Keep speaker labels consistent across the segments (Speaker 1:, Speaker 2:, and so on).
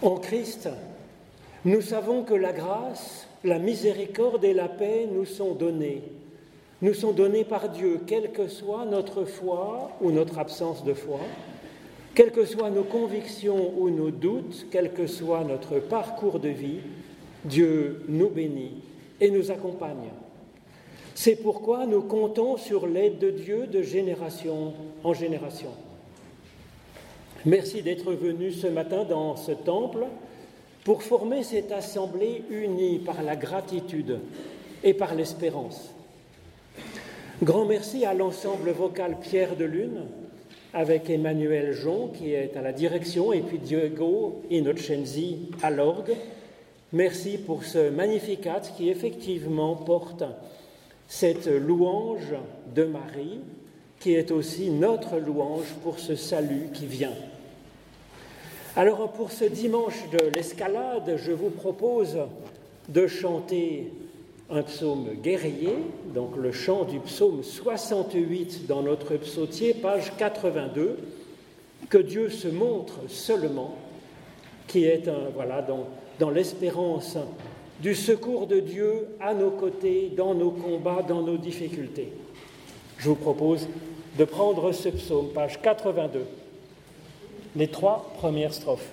Speaker 1: En Christ, nous savons que la grâce, la miséricorde et la paix nous sont données. Nous sont données par Dieu, quelle que soit notre foi ou notre absence de foi, quelles que soient nos convictions ou nos doutes, quel que soit notre parcours de vie, Dieu nous bénit et nous accompagne. C'est pourquoi nous comptons sur l'aide de Dieu de génération en génération. Merci d'être venu ce matin dans ce temple pour former cette assemblée unie par la gratitude et par l'espérance. Grand merci à l'ensemble vocal Pierre de Lune, avec Emmanuel Jon qui est à la direction et puis Diego Innocenzi à l'orgue. Merci pour ce magnificat qui effectivement porte cette louange de Marie qui est aussi notre louange pour ce salut qui vient. Alors pour ce dimanche de l'escalade, je vous propose de chanter un psaume guerrier, donc le chant du psaume 68 dans notre psautier, page 82, que Dieu se montre seulement, qui est voilà, dans, dans l'espérance du secours de Dieu à nos côtés, dans nos combats, dans nos difficultés. Je vous propose de prendre ce psaume, page 82 les trois premières strophes.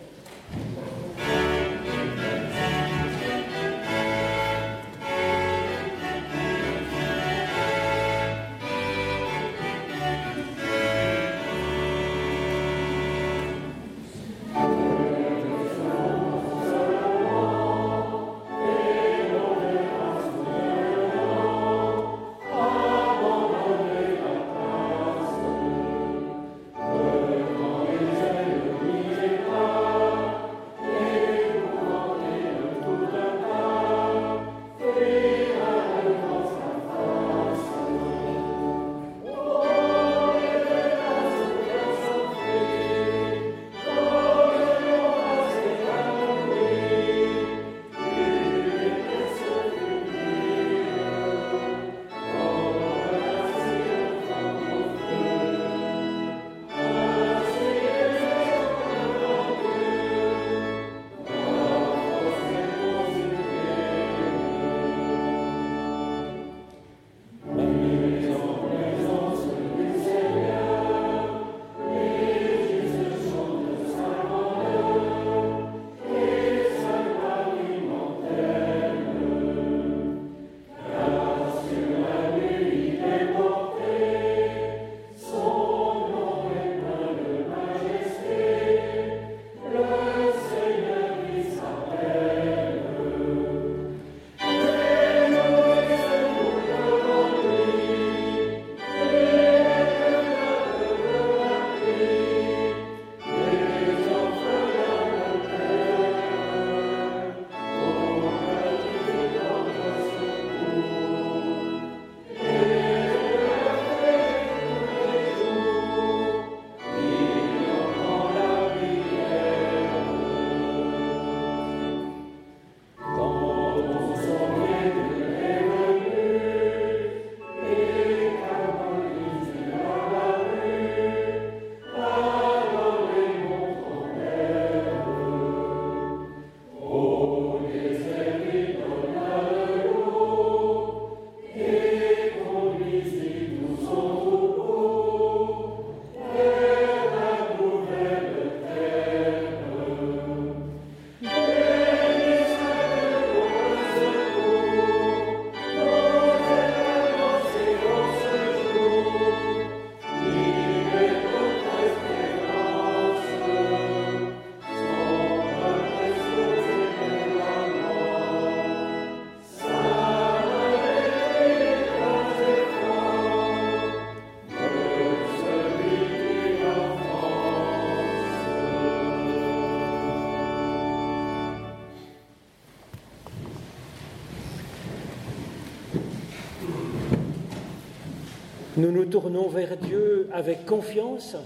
Speaker 1: Nous nous tournons vers Dieu avec confiance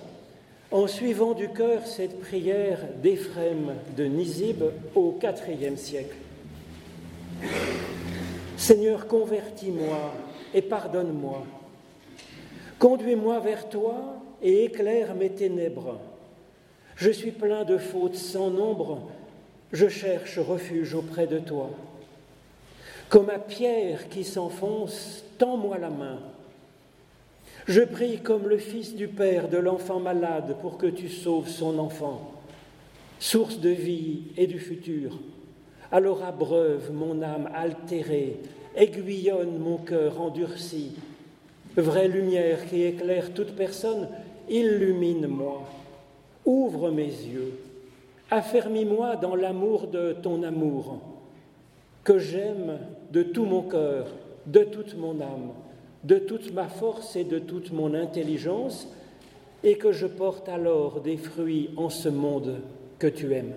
Speaker 1: en suivant du cœur cette prière d'Éphrem de Nizib au IVe siècle. Seigneur, convertis-moi et pardonne-moi. Conduis-moi vers toi et éclaire mes ténèbres. Je suis plein de fautes sans nombre, je cherche refuge auprès de toi. Comme à pierre qui s'enfonce, tends-moi la main. Je prie comme le Fils du Père de l'enfant malade pour que tu sauves son enfant, source de vie et du futur. Alors abreuve mon âme altérée, aiguillonne mon cœur endurci. Vraie lumière qui éclaire toute personne, illumine-moi, ouvre mes yeux, affermis-moi dans l'amour de ton amour, que j'aime de tout mon cœur, de toute mon âme, de toute ma force et de toute mon intelligence, et que je porte alors des fruits en ce monde que tu aimes.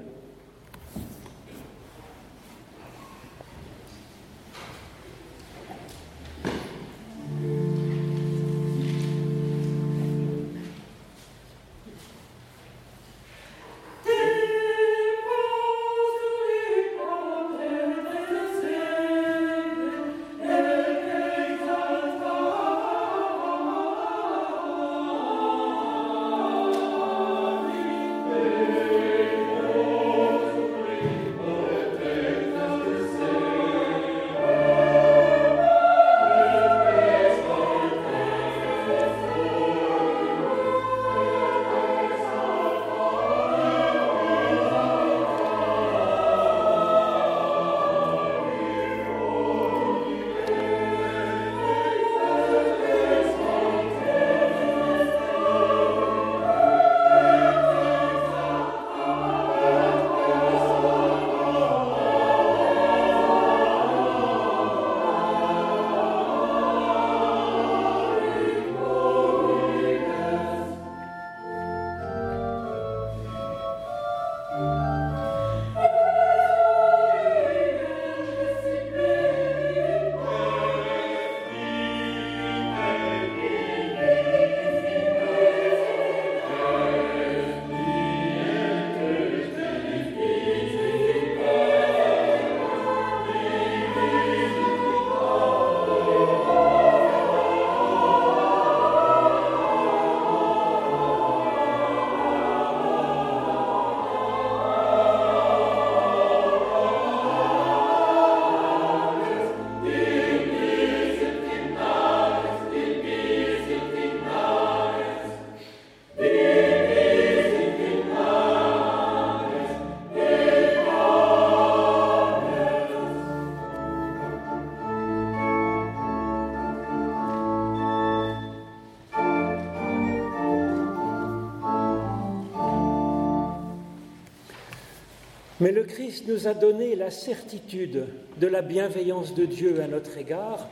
Speaker 1: Mais le Christ nous a donné la certitude de la bienveillance de Dieu à notre égard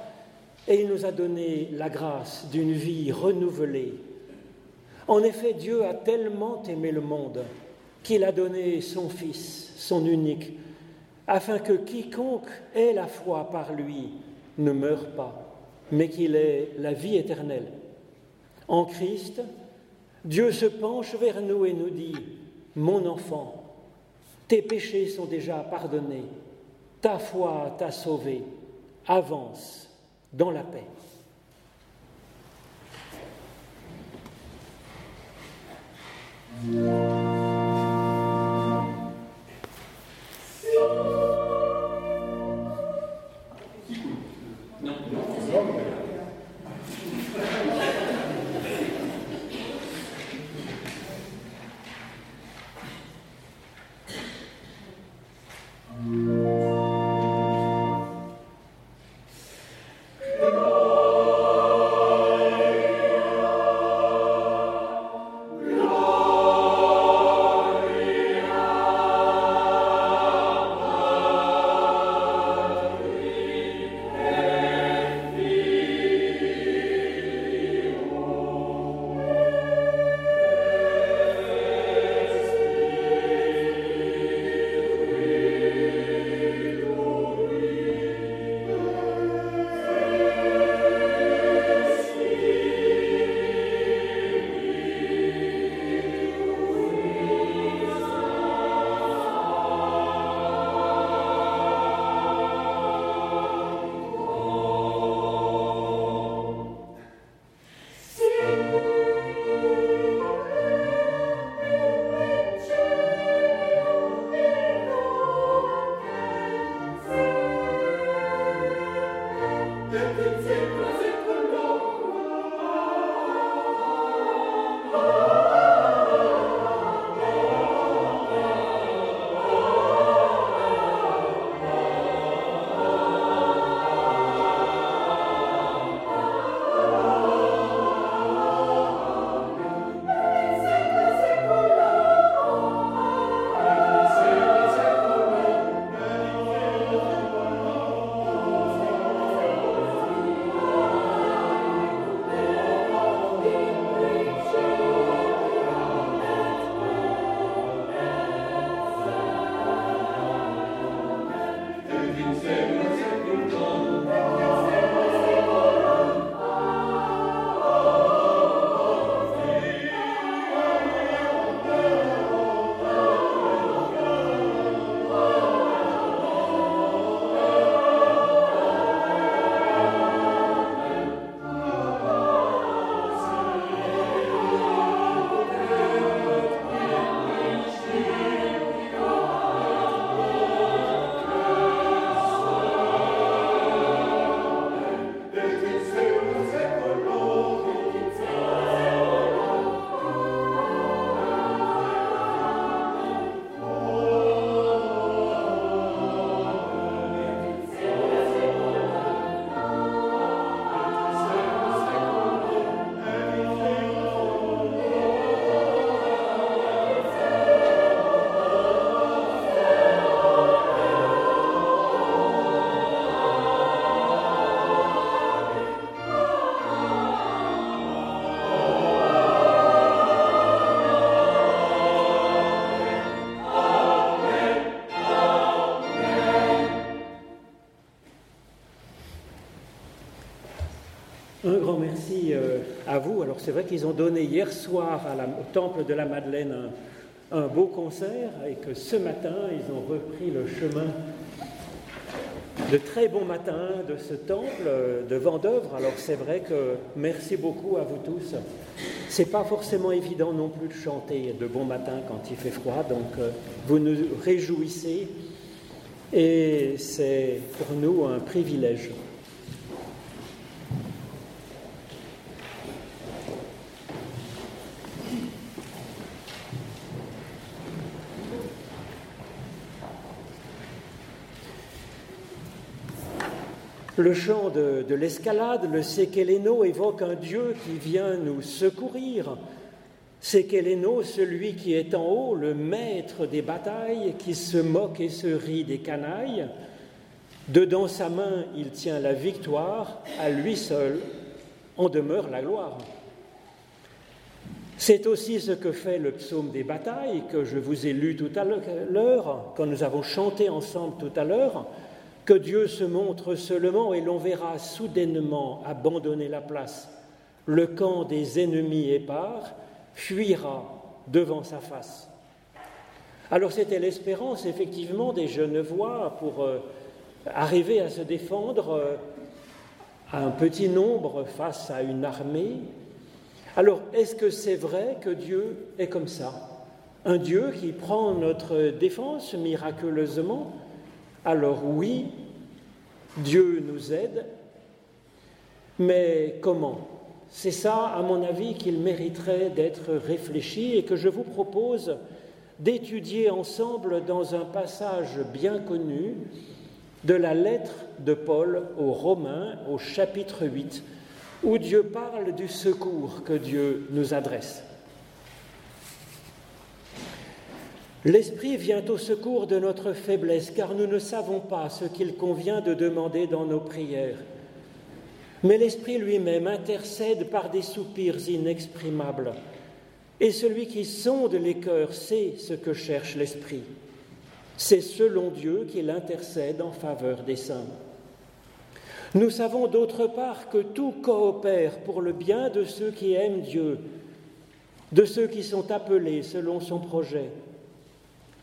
Speaker 1: et il nous a donné la grâce d'une vie renouvelée. En effet, Dieu a tellement aimé le monde qu'il a donné son Fils, son unique, afin que quiconque ait la foi par lui ne meure pas, mais qu'il ait la vie éternelle. En Christ, Dieu se penche vers nous et nous dit, Mon enfant, tes péchés sont déjà pardonnés, ta foi t'a sauvé, avance dans la paix. C'est vrai qu'ils ont donné hier soir au Temple de la Madeleine un, beau concert et que ce matin, ils ont repris le chemin de très bon matin de ce temple euh, de Vendœuvre. Alors c'est vrai que merci beaucoup à vous tous. C'est pas forcément évident non plus de chanter de bon matin quand il fait froid, donc euh, vous nous réjouissez et c'est pour nous un privilège. Le chant de, l'escalade, le Sekeleno, évoque un Dieu qui vient nous secourir. Sekeleno, celui qui est en haut, le maître des batailles, qui se moque et se rit des canailles. Dedans sa main, il tient la victoire, à lui seul en demeure la gloire. C'est aussi ce que fait le psaume des batailles que je vous ai lu tout à l'heure, quand nous avons chanté ensemble tout à l'heure Dieu se montre seulement et l'on verra soudainement abandonner la place. Le camp des ennemis épars fuira devant sa face. Alors c'était l'espérance effectivement des Genevois pour euh, arriver à se défendre euh, à un petit nombre face à une armée. Alors est-ce que c'est vrai que Dieu est comme ça? Un Dieu qui prend notre défense miraculeusement? Alors oui, Dieu nous aide, mais comment? C'est ça, à mon avis, qu'il mériterait d'être réfléchi et que je vous propose d'étudier ensemble dans un passage bien connu de la lettre de Paul aux Romains au chapitre 8, où Dieu parle du secours que Dieu nous adresse. L'Esprit vient au secours de notre faiblesse, car nous ne savons pas ce qu'il convient de demander dans nos prières. Mais l'Esprit lui-même intercède par des soupirs inexprimables. Et celui qui sonde les cœurs sait ce que cherche l'Esprit. C'est selon Dieu qu'il intercède en faveur des saints. Nous savons d'autre part que tout coopère pour le bien de ceux qui aiment Dieu, de ceux qui sont appelés selon son projet.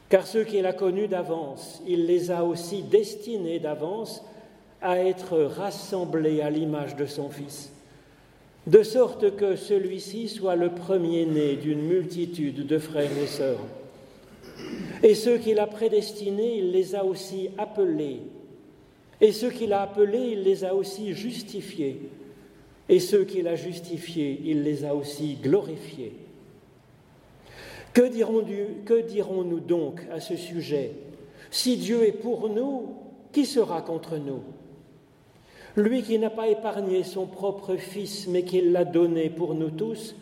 Speaker 1: Car ceux qu'il a connus d'avance, il les a aussi destinés d'avance à être rassemblés à l'image de son Fils, de sorte que celui-ci soit le premier-né d'une multitude de frères et sœurs. Et ceux qu'il a prédestinés, il les a aussi appelés. Et ceux qu'il a appelés, il les a aussi justifiés. Et ceux qu'il a justifiés, il les a aussi glorifiés. Que dirons-nous donc à ce sujet Si Dieu est pour nous, qui sera contre nous Lui qui n'a pas épargné son propre Fils, mais qui l'a donné pour nous tous,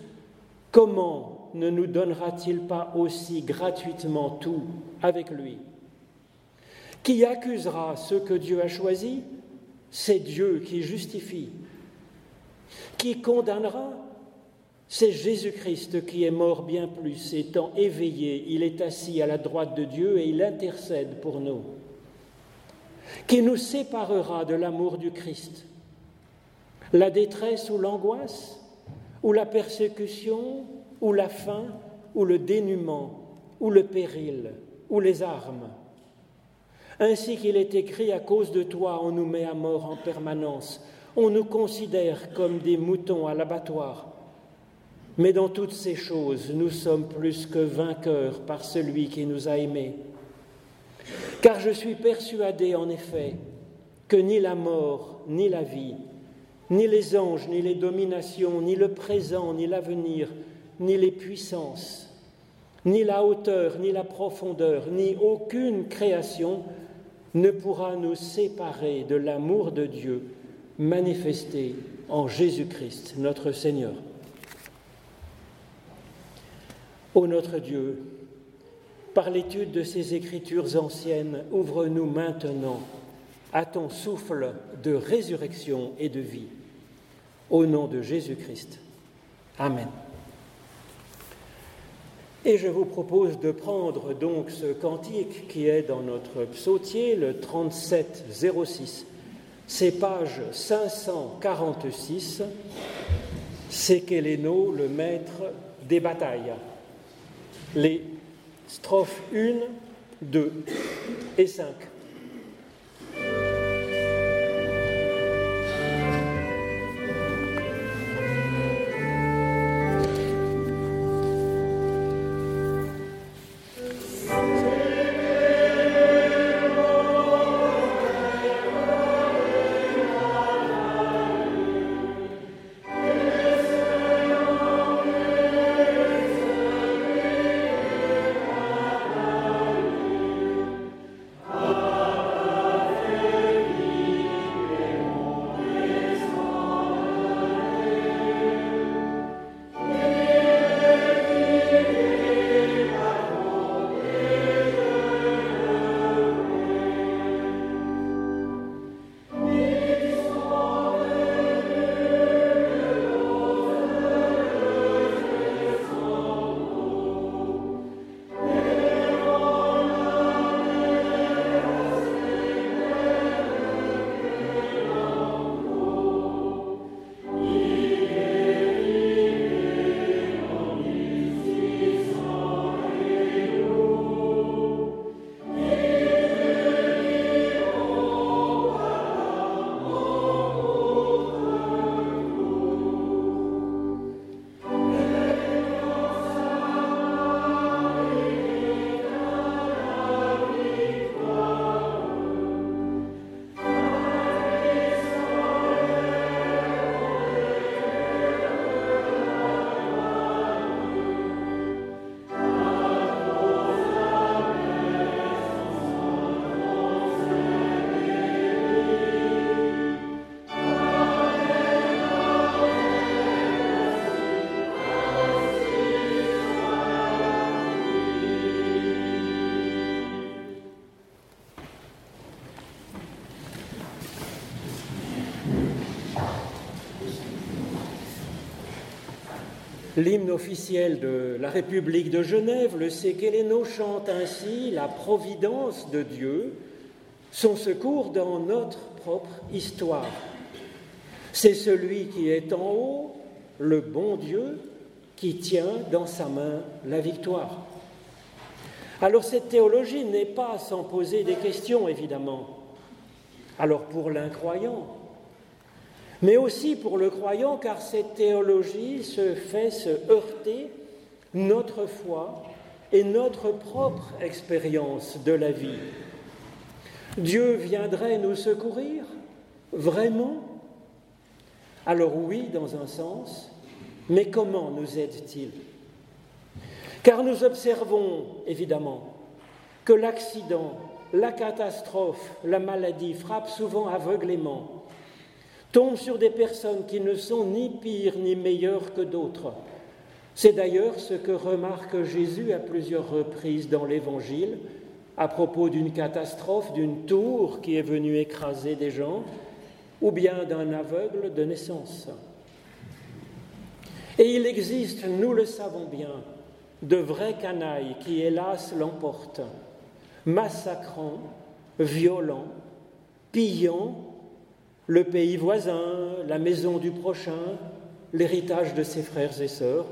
Speaker 1: comment ne nous donnera-t-il pas aussi gratuitement tout avec lui Qui accusera ceux que Dieu a choisis C'est Dieu qui justifie. Qui condamnera c'est Jésus-Christ qui est mort bien plus, étant éveillé, il est assis à la droite de Dieu et il intercède pour nous. Qui nous séparera de l'amour du Christ? La détresse ou l'angoisse? Ou la persécution? Ou la faim? Ou le dénuement? Ou le péril? Ou les armes? Ainsi qu'il est écrit, à cause de toi, on nous met à mort en permanence. On nous considère comme des moutons à l'abattoir. Mais dans toutes ces choses, nous sommes plus que vainqueurs par celui qui nous a aimés. Car je suis persuadé, en effet, que ni la mort, ni la vie, ni les anges, ni les dominations, ni le présent, ni l'avenir, ni les puissances, ni la hauteur, ni la profondeur, ni aucune création ne pourra nous séparer de l'amour de Dieu manifesté en Jésus-Christ, notre Seigneur. Ô notre Dieu, par l'étude de ces écritures anciennes, ouvre-nous maintenant à ton souffle de résurrection et de vie. Au nom de Jésus-Christ. Amen. Et je vous propose de prendre donc ce cantique qui est dans notre psautier, le 3706, c'est page 546, c'est Kéléno, le maître des batailles. Les strophes 1, 2 et 5. L'hymne officiel de la République de Genève, le Sékéléno, chante ainsi la providence de Dieu, son secours dans notre propre histoire. C'est celui qui est en haut, le bon Dieu, qui tient dans sa main la victoire. Alors cette théologie n'est pas sans poser des questions, évidemment. Alors pour l'incroyant, mais aussi pour le croyant, car cette théologie se fait se heurter notre foi et notre propre expérience de la vie. Dieu viendrait nous secourir Vraiment? Alors oui, dans un sens, mais comment nous aide-t-il? Car nous observons, évidemment, que l'accident, la catastrophe, la maladie frappent souvent aveuglément tombe sur des personnes qui ne sont ni pires ni meilleures que d'autres. C'est d'ailleurs ce que remarque Jésus à plusieurs reprises dans l'Évangile à propos d'une catastrophe, d'une tour qui est venue écraser des gens, ou bien d'un aveugle de naissance. Et il existe, nous le savons bien, de vrais canailles qui, hélas, l'emportent, massacrant, violents, pillant le pays voisin, la maison du prochain, l'héritage de ses frères et sœurs.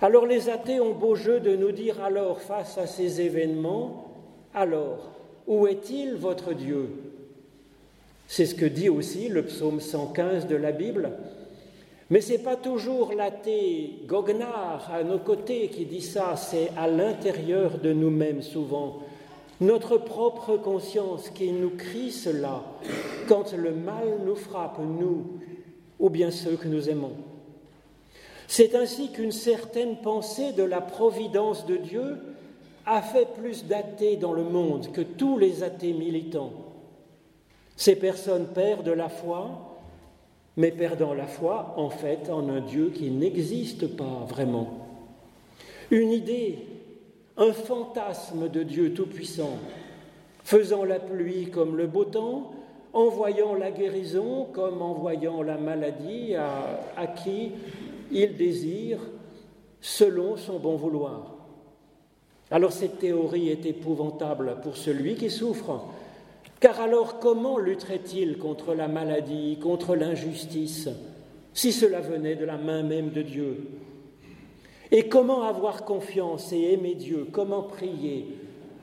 Speaker 1: Alors les athées ont beau jeu de nous dire alors face à ces événements, alors, où est-il votre Dieu? C'est ce que dit aussi le psaume 115 de la Bible. Mais ce n'est pas toujours l'athée goguenard à nos côtés qui dit ça, c'est à l'intérieur de nous-mêmes souvent notre propre conscience qui nous crie cela quand le mal nous frappe, nous, ou bien ceux que nous aimons. C'est ainsi qu'une certaine pensée de la providence de Dieu a fait plus d'athées dans le monde que tous les athées militants. Ces personnes perdent la foi, mais perdant la foi, en fait, en un Dieu qui n'existe pas vraiment. Une idée un fantasme de Dieu Tout-Puissant, faisant la pluie comme le beau temps, envoyant la guérison comme envoyant la maladie à, qui il désire selon son bon vouloir. Alors cette théorie est épouvantable pour celui qui souffre, Car alors comment lutterait-il contre la maladie, contre l'injustice, si cela venait de la main même de Dieu? Et comment avoir confiance et aimer Dieu? Comment prier?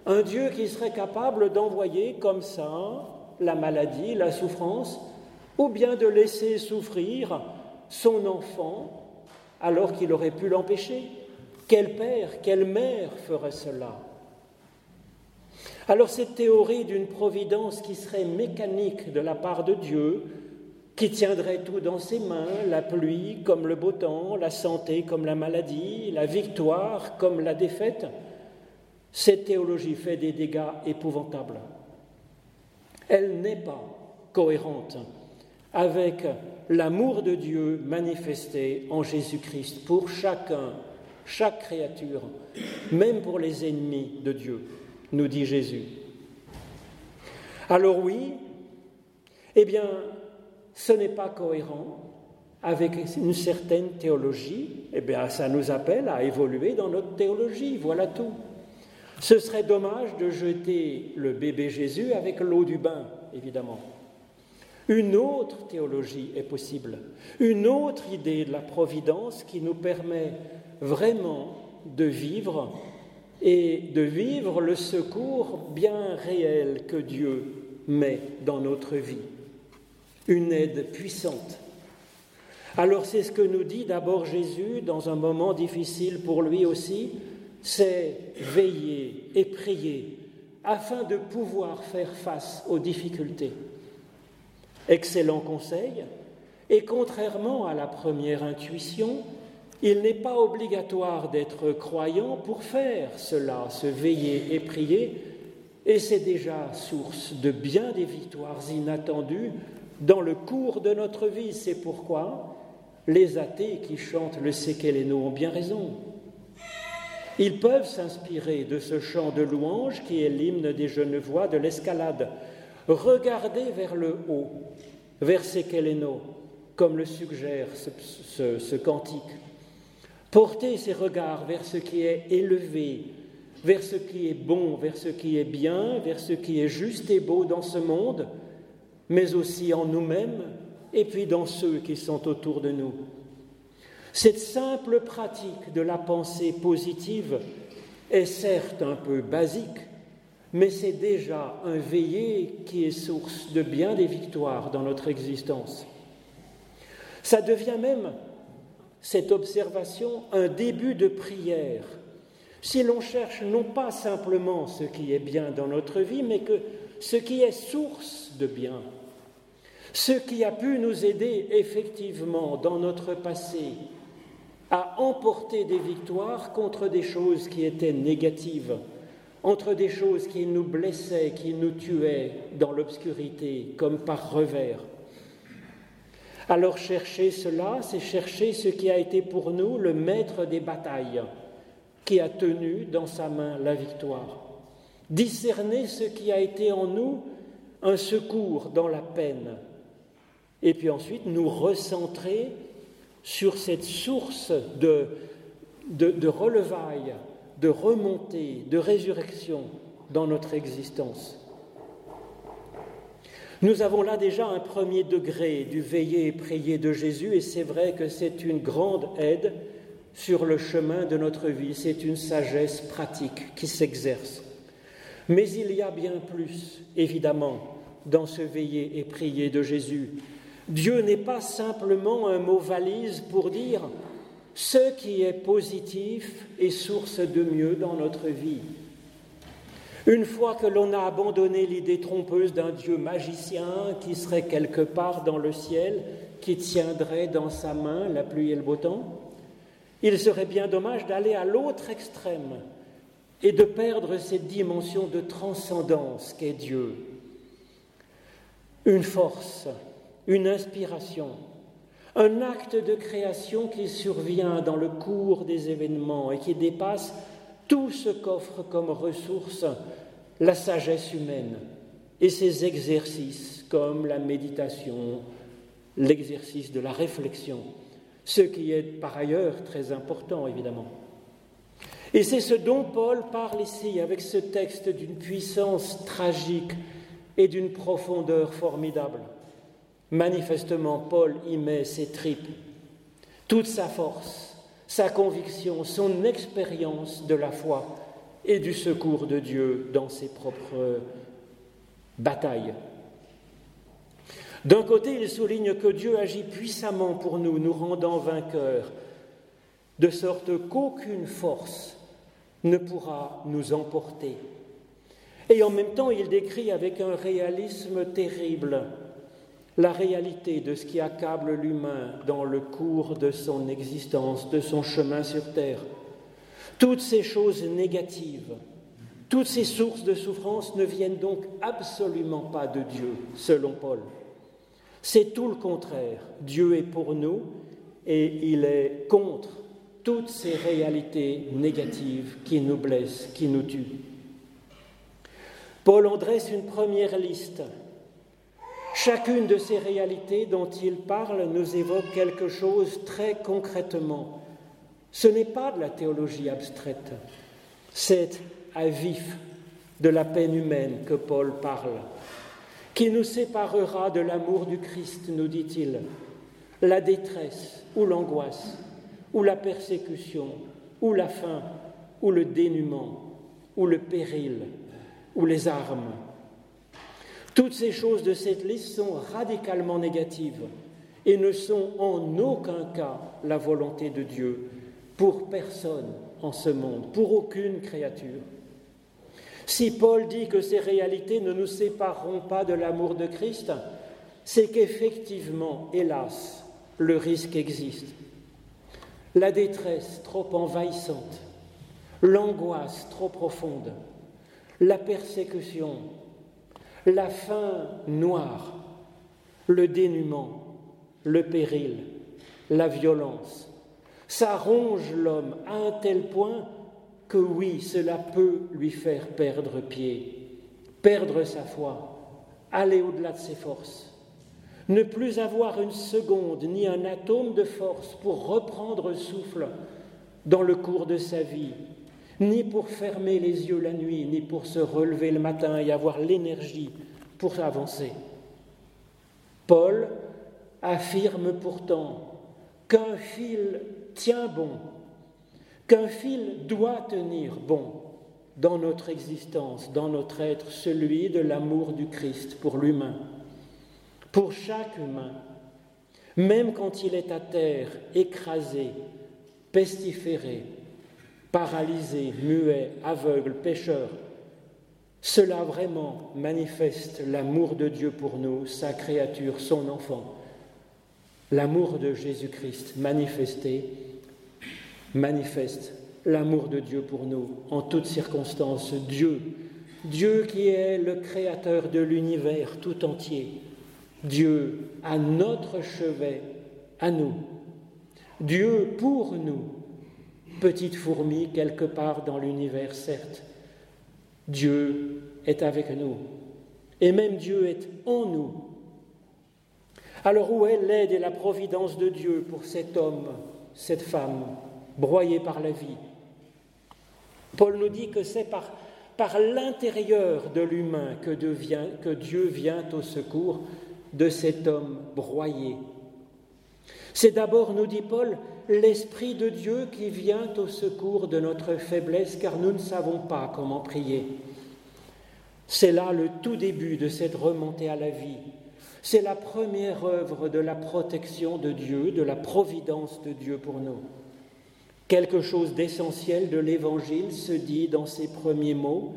Speaker 1: Un Dieu qui serait capable d'envoyer comme ça la maladie, la souffrance, ou bien de laisser souffrir son enfant alors qu'il aurait pu l'empêcher? Quel père, quelle mère ferait cela? Alors cette théorie d'une providence qui serait mécanique de la part de Dieu, qui tiendrait tout dans ses mains, la pluie comme le beau temps, la santé comme la maladie, la victoire comme la défaite, cette théologie fait des dégâts épouvantables. Elle n'est pas cohérente avec l'amour de Dieu manifesté en Jésus-Christ pour chacun, chaque créature, même pour les ennemis de Dieu, nous dit Jésus. Alors oui, eh bien, ce n'est pas cohérent avec une certaine théologie, eh bien, ça nous appelle à évoluer dans notre théologie, voilà tout. Ce serait dommage de jeter le bébé Jésus avec l'eau du bain, évidemment. Une autre théologie est possible, une autre idée de la providence qui nous permet vraiment de vivre et de vivre le secours bien réel que Dieu met dans notre vie. Une aide puissante. Alors c'est ce que nous dit d'abord Jésus dans un moment difficile pour lui aussi, c'est veiller et prier afin de pouvoir faire face aux difficultés. Excellent conseil, et contrairement à la première intuition, il n'est pas obligatoire d'être croyant pour faire cela, se veiller et prier, et c'est déjà source de bien des victoires inattendues dans le cours de notre vie. C'est pourquoi les athées qui chantent le Sékéléno ont bien raison. Ils peuvent s'inspirer de ce chant de louange qui est l'hymne des Genevois de l'escalade. Regardez vers le haut, vers Sekeleno, comme le suggère ce, cantique. Portez ses regards vers ce qui est élevé, vers ce qui est bon, vers ce qui est bien, vers ce qui est juste et beau dans ce monde, mais aussi en nous-mêmes et puis dans ceux qui sont autour de nous. Cette simple pratique de la pensée positive est certes un peu basique, mais c'est déjà un veillé qui est source de bien des victoires dans notre existence. Ça devient même, cette observation, un début de prière. Si l'on cherche non pas simplement ce qui est bien dans notre vie, mais que ce qui est source de bien, ce qui a pu nous aider effectivement dans notre passé, à emporter des victoires contre des choses qui étaient négatives, entre des choses qui nous blessaient, qui nous tuaient dans l'obscurité, comme par revers. Alors chercher cela, c'est chercher ce qui a été pour nous le maître des batailles, qui a tenu dans sa main la victoire. Discerner ce qui a été en nous un secours dans la peine. Et puis ensuite nous recentrer sur cette source de, de, de remontée, de résurrection dans notre existence. Nous avons là déjà un premier degré du veiller et prier de Jésus et c'est vrai que c'est une grande aide sur le chemin de notre vie, c'est une sagesse pratique qui s'exerce. Mais il y a bien plus, évidemment, dans ce veiller et prier de Jésus. Dieu n'est pas simplement un mot valise pour dire ce qui est positif et source de mieux dans notre vie. Une fois que l'on a abandonné l'idée trompeuse d'un Dieu magicien qui serait quelque part dans le ciel, qui tiendrait dans sa main la pluie et le beau temps, il serait bien dommage d'aller à l'autre extrême et de perdre cette dimension de transcendance qu'est Dieu. Une force une inspiration, un acte de création qui survient dans le cours des événements et qui dépasse tout ce qu'offre comme ressource la sagesse humaine et ses exercices comme la méditation, l'exercice de la réflexion, ce qui est par ailleurs très important évidemment. Et c'est ce dont Paul parle ici avec ce texte d'une puissance tragique et d'une profondeur formidable. Manifestement, Paul y met ses tripes, toute sa force, sa conviction, son expérience de la foi et du secours de Dieu dans ses propres batailles. D'un côté, il souligne que Dieu agit puissamment pour nous, nous rendant vainqueurs, de sorte qu'aucune force ne pourra nous emporter. Et en même temps, il décrit avec un réalisme terrible la réalité de ce qui accable l'humain dans le cours de son existence, de son chemin sur Terre. Toutes ces choses négatives, toutes ces sources de souffrance ne viennent donc absolument pas de Dieu, selon Paul. C'est tout le contraire. Dieu est pour nous et il est contre toutes ces réalités négatives qui nous blessent, qui nous tuent. Paul en dresse une première liste. Chacune de ces réalités dont il parle nous évoque quelque chose très concrètement. Ce n'est pas de la théologie abstraite, c'est à vif de la peine humaine que Paul parle. Qui nous séparera de l'amour du Christ, nous dit-il La détresse ou l'angoisse, ou la persécution, ou la faim, ou le dénuement, ou le péril, ou les armes. Toutes ces choses de cette liste sont radicalement négatives et ne sont en aucun cas la volonté de Dieu pour personne en ce monde, pour aucune créature. Si Paul dit que ces réalités ne nous sépareront pas de l'amour de Christ, c'est qu'effectivement, hélas, le risque existe. La détresse trop envahissante, l'angoisse trop profonde, la persécution, la faim noire, le dénuement, le péril, la violence. Ça ronge l'homme à un tel point que oui, cela peut lui faire perdre pied, perdre sa foi, aller au-delà de ses forces, ne plus avoir une seconde ni un atome de force pour reprendre souffle dans le cours de sa vie, ni pour fermer les yeux la nuit, ni pour se relever le matin et avoir l'énergie pour avancer. Paul affirme pourtant qu'un fil tient bon, qu'un fil doit tenir bon dans notre existence, dans notre être, celui de l'amour du Christ pour l'humain, pour chaque humain, même quand il est à terre, écrasé, pestiféré, paralysé, muet, aveugle, pécheur. Cela vraiment manifeste l'amour de Dieu pour nous, sa créature, son enfant. L'amour de Jésus-Christ manifesté manifeste l'amour de Dieu pour nous en toutes circonstances. Dieu, Dieu qui est le créateur de l'univers tout entier. Dieu à notre chevet, à nous. Dieu pour nous, petite fourmi quelque part dans l'univers, certes. Dieu est avec nous. Et même Dieu est en nous. Alors où est l'aide et la providence de Dieu pour cet homme, cette femme, broyé par la vie? Paul nous dit que c'est par, l'intérieur de l'humain que Dieu vient au secours de cet homme broyé. C'est d'abord, nous dit Paul, l'Esprit de Dieu qui vient au secours de notre faiblesse car nous ne savons pas comment prier. C'est là le tout début de cette remontée à la vie. C'est la première œuvre de la protection de Dieu, de la providence de Dieu pour nous. Quelque chose d'essentiel de l'Évangile se dit dans ces premiers mots,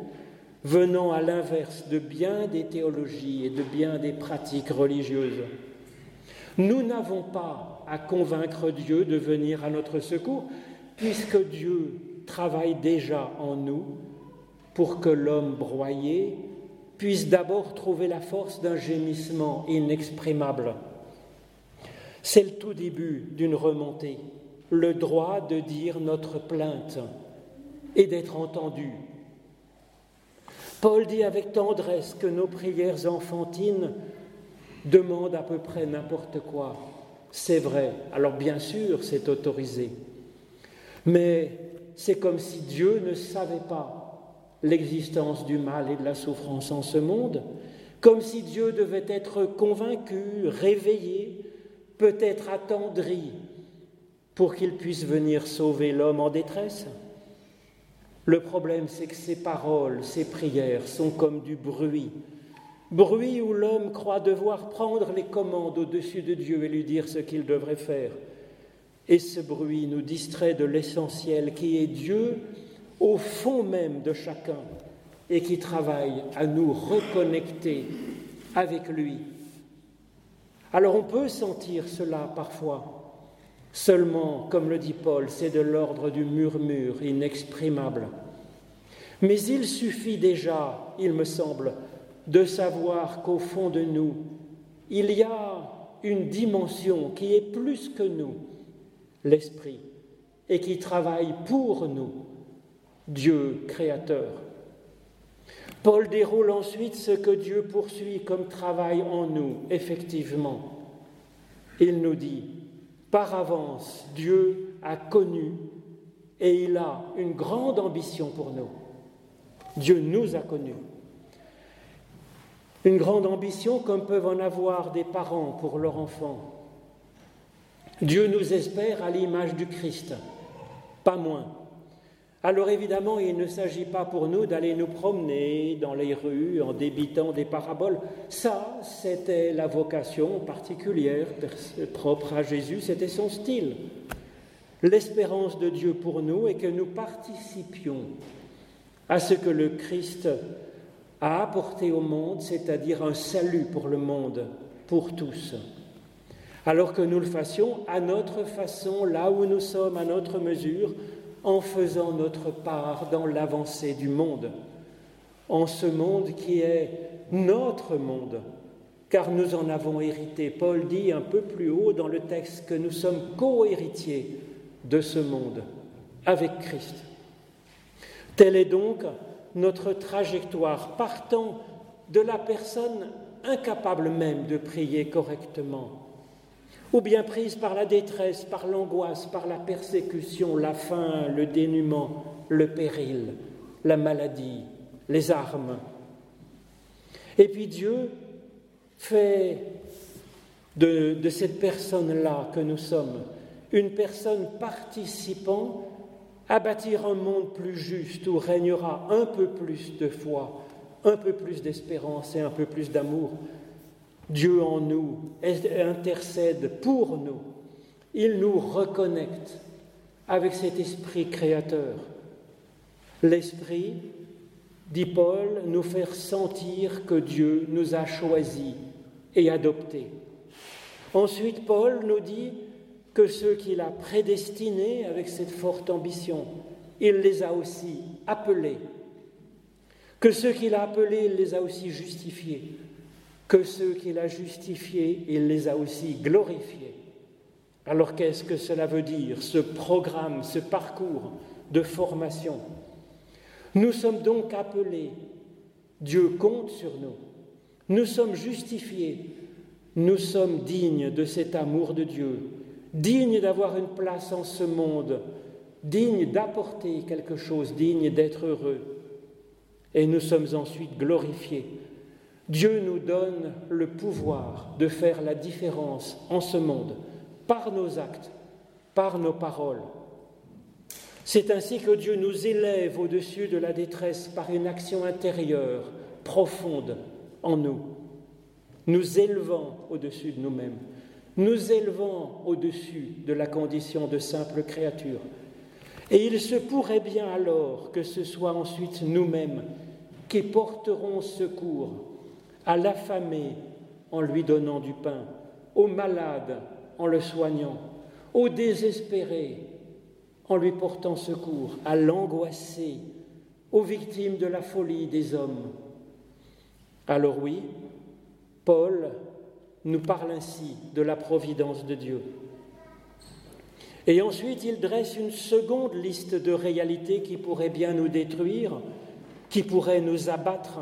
Speaker 1: venant à l'inverse de bien des théologies et de bien des pratiques religieuses. Nous n'avons pas à convaincre Dieu de venir à notre secours, puisque Dieu travaille déjà en nous pour que l'homme broyé puisse d'abord trouver la force d'un gémissement inexprimable. C'est le tout début d'une remontée, le droit de dire notre plainte et d'être entendu. Paul dit avec tendresse que nos prières enfantines demandent à peu près n'importe quoi. C'est vrai. Alors bien sûr, c'est autorisé. Mais c'est comme si Dieu ne savait pas l'existence du mal et de la souffrance en ce monde, comme si Dieu devait être convaincu, réveillé, peut-être attendri, pour qu'il puisse venir sauver l'homme en détresse. Le problème, c'est que ces paroles, ces prières sont comme du bruit, bruit où l'homme croit devoir prendre les commandes au-dessus de Dieu et lui dire ce qu'il devrait faire. Et ce bruit nous distrait de l'essentiel qui est Dieu au fond même de chacun et qui travaille à nous reconnecter avec lui. Alors on peut sentir cela parfois. Seulement, comme le dit Paul, c'est de l'ordre du murmure inexprimable. Mais il suffit déjà, il me semble, de savoir qu'au fond de nous, il y a une dimension qui est plus que nous, l'Esprit, et qui travaille pour nous, Dieu créateur. Paul déroule ensuite ce que Dieu poursuit comme travail en nous, effectivement. Il nous dit, par avance, Dieu a connu et il a une grande ambition pour nous. Dieu nous a connus. Une grande ambition comme peuvent en avoir des parents pour leurs enfants. Dieu nous espère à l'image du Christ, pas moins. Alors évidemment, il ne s'agit pas pour nous d'aller nous promener dans les rues en débitant des paraboles. Ça, c'était la vocation particulière propre à Jésus, c'était son style. L'espérance de Dieu pour nous est que nous participions à ce que le Christ a apporté au monde, c'est-à-dire un salut pour le monde, pour tous. Alors que nous le fassions à notre façon, là où nous sommes, à notre mesure, en faisant notre part dans l'avancée du monde, en ce monde qui est notre monde, car nous en avons hérité. Paul dit un peu plus haut dans le texte que nous sommes co-héritiers de ce monde avec Christ. Telle est donc notre trajectoire, partant de la personne incapable même de prier correctement, ou bien prise par la détresse, par l'angoisse, par la persécution, la faim, le dénuement, le péril, la maladie, les armes. Et puis Dieu fait de, de cette personne-là que nous sommes une personne participant à bâtir un monde plus juste où régnera un peu plus de foi, un peu plus d'espérance et un peu plus d'amour, Dieu en nous intercède pour nous. Il nous reconnecte avec cet esprit créateur. L'esprit, dit Paul, nous fait sentir que Dieu nous a choisis et adoptés. Ensuite, Paul nous dit que ceux qu'il a prédestinés avec cette forte ambition, il les a aussi appelés. Que ceux qu'il a appelés, il les a aussi justifiés que ceux qu'il a justifiés, il les a aussi glorifiés. Alors qu'est-ce que cela veut dire, ce programme, ce parcours de formation? Nous sommes donc appelés, Dieu compte sur nous, nous sommes justifiés, nous sommes dignes de cet amour de Dieu, dignes d'avoir une place en ce monde, dignes d'apporter quelque chose, dignes d'être heureux. Et nous sommes ensuite glorifiés Dieu nous donne le pouvoir de faire la différence en ce monde par nos actes, par nos paroles. C'est ainsi que Dieu nous élève au-dessus de la détresse par une action intérieure, profonde en nous, nous élevant au-dessus de nous-mêmes, nous élevant au-dessus de la condition de simple créature. Et il se pourrait bien alors que ce soit ensuite nous-mêmes qui porterons secours à l'affamé en lui donnant du pain, au malade en le soignant, au désespéré en lui portant secours, à l'angoissé, aux victimes de la folie des hommes. Alors oui, Paul nous parle ainsi de la providence de Dieu. Et ensuite, il dresse une seconde liste de réalités qui pourraient bien nous détruire, qui pourraient nous abattre,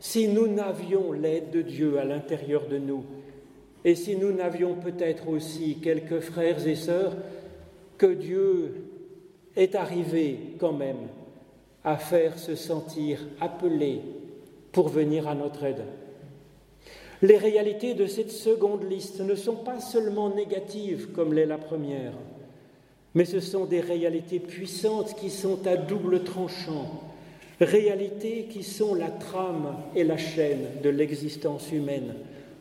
Speaker 1: si nous n'avions l'aide de Dieu à l'intérieur de nous, et si nous n'avions peut-être aussi quelques frères et sœurs que Dieu est arrivé quand même à faire se sentir appelés pour venir à notre aide. Les réalités de cette seconde liste ne sont pas seulement négatives comme l'est la première, mais ce sont des réalités puissantes qui sont à double tranchant, réalités qui sont la trame et la chaîne de l'existence humaine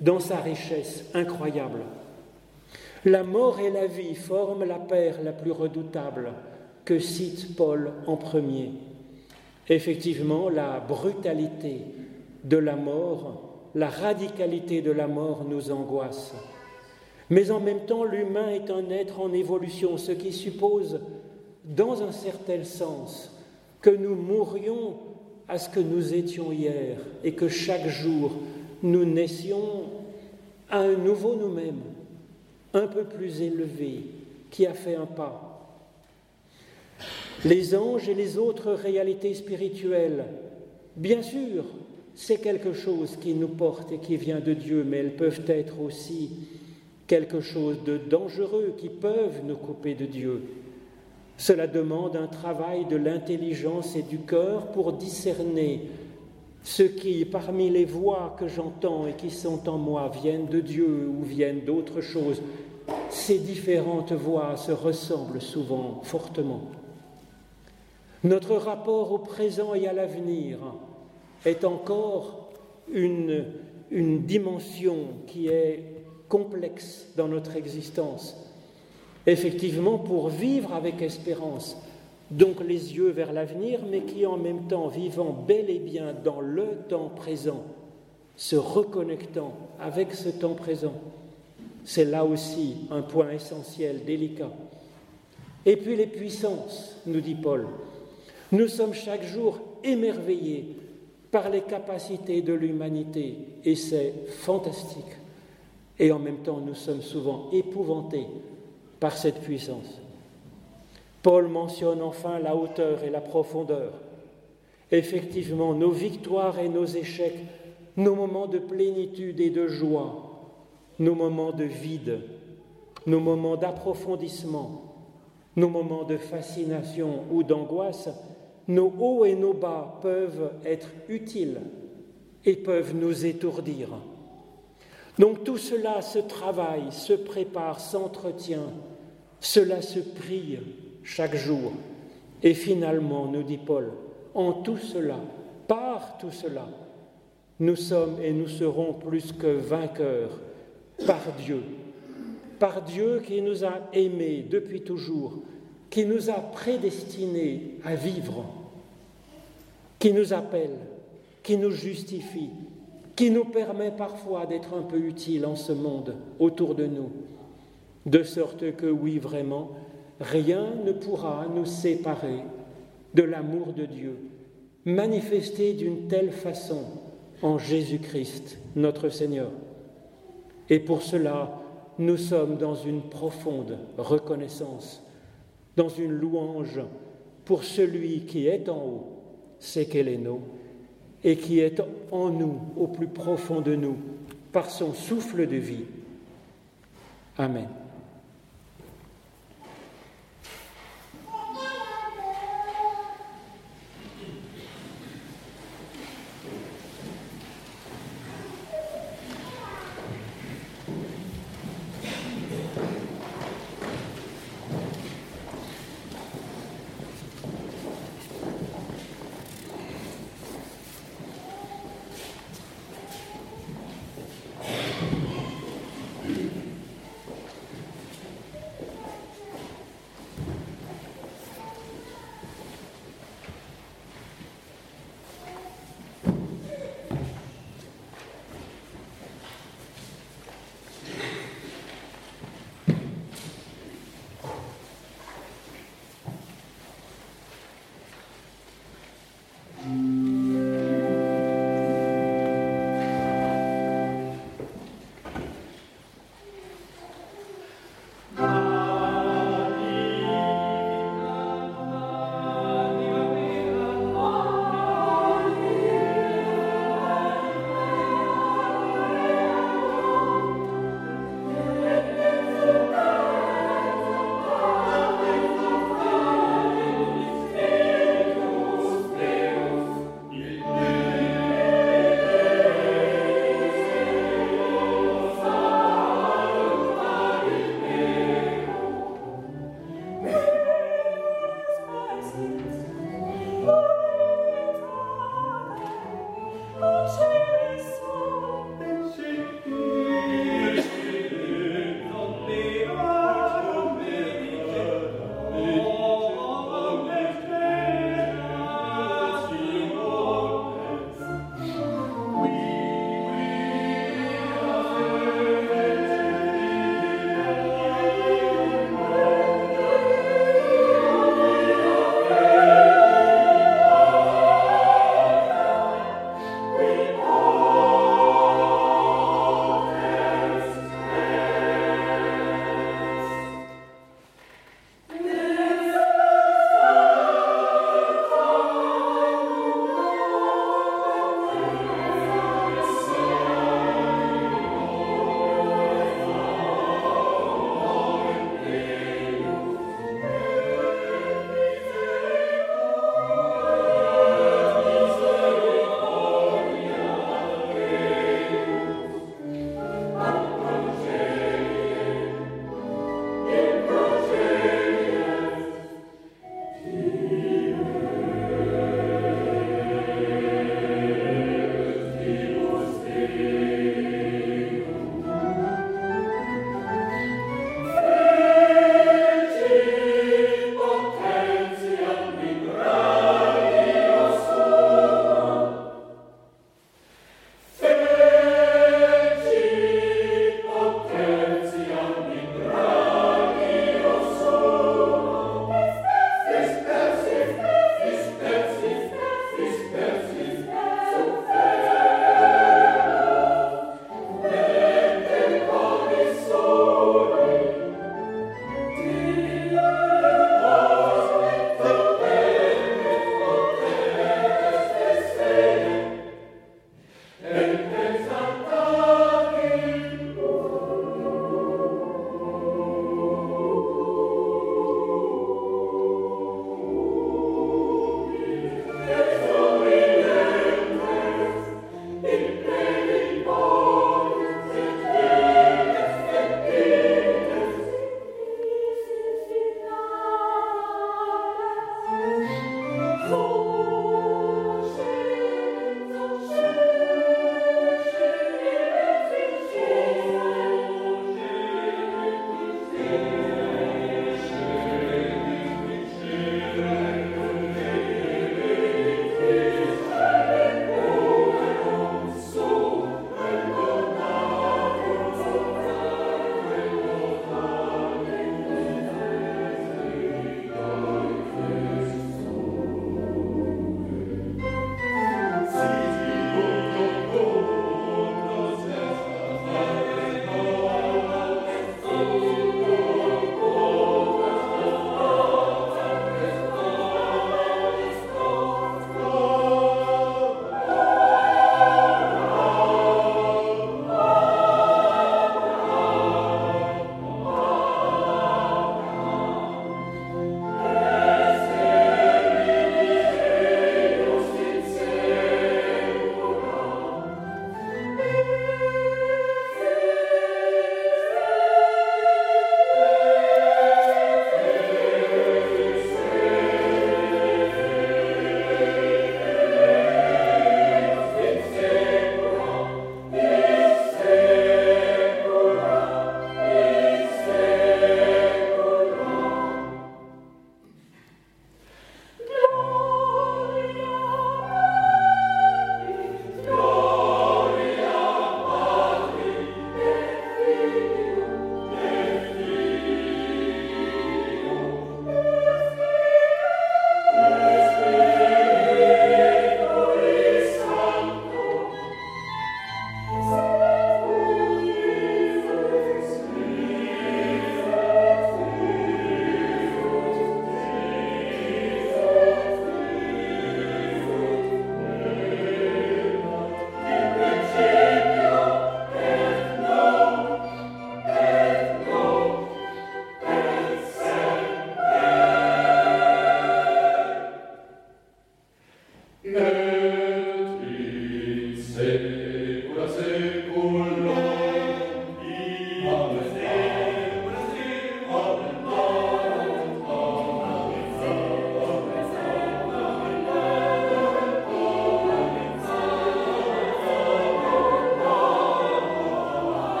Speaker 1: dans sa richesse incroyable. La mort et la vie forment la paire la plus redoutable que cite Paul en premier. Effectivement, la brutalité de la mort, la radicalité de la mort nous angoisse. Mais en même temps, l'humain est un être en évolution, ce qui suppose, dans un certain sens, que nous mourions à ce que nous étions hier et que chaque jour nous naissions à un nouveau nous-mêmes, un peu plus élevé, qui a fait un pas. Les anges et les autres réalités spirituelles, bien sûr, c'est quelque chose qui nous porte et qui vient de Dieu, mais elles peuvent être aussi quelque chose de dangereux qui peuvent nous couper de Dieu. Cela demande un travail de l'intelligence et du cœur pour discerner ce qui, parmi les voix que j'entends et qui sont en moi, viennent de Dieu ou viennent d'autres choses. Ces différentes voix se ressemblent souvent fortement. Notre rapport au présent et à l'avenir est encore une, une dimension qui est complexe dans notre existence. Effectivement, pour vivre avec espérance, donc les yeux vers l'avenir, mais qui en même temps, vivant bel et bien dans le temps présent, se reconnectant avec ce temps présent, c'est là aussi un point essentiel, délicat. Et puis les puissances, nous dit Paul. Nous sommes chaque jour émerveillés par les capacités de l'humanité, et c'est fantastique. Et en même temps, nous sommes souvent épouvantés par cette puissance. Paul mentionne enfin la hauteur et la profondeur. Effectivement, nos victoires et nos échecs, nos moments de plénitude et de joie, nos moments de vide, nos moments d'approfondissement, nos moments de fascination ou d'angoisse, nos hauts et nos bas peuvent être utiles et peuvent nous étourdir. Donc tout cela se travaille, se prépare, s'entretient, cela se prie chaque jour. Et finalement, nous dit Paul, en tout cela, par tout cela, nous sommes et nous serons plus que vainqueurs par Dieu, par Dieu qui nous a aimés depuis toujours, qui nous a prédestinés à vivre, qui nous appelle, qui nous justifie, qui nous permet parfois d'être un peu utiles en ce monde autour de nous, de sorte que oui, vraiment, rien ne pourra nous séparer de l'amour de Dieu, manifesté d'une telle façon en Jésus-Christ, notre Seigneur. Et pour cela, nous sommes dans une profonde reconnaissance, dans une louange pour celui qui est en haut, c'est qu'elle est et qui est en nous, au plus profond de nous, par son souffle de vie. Amen.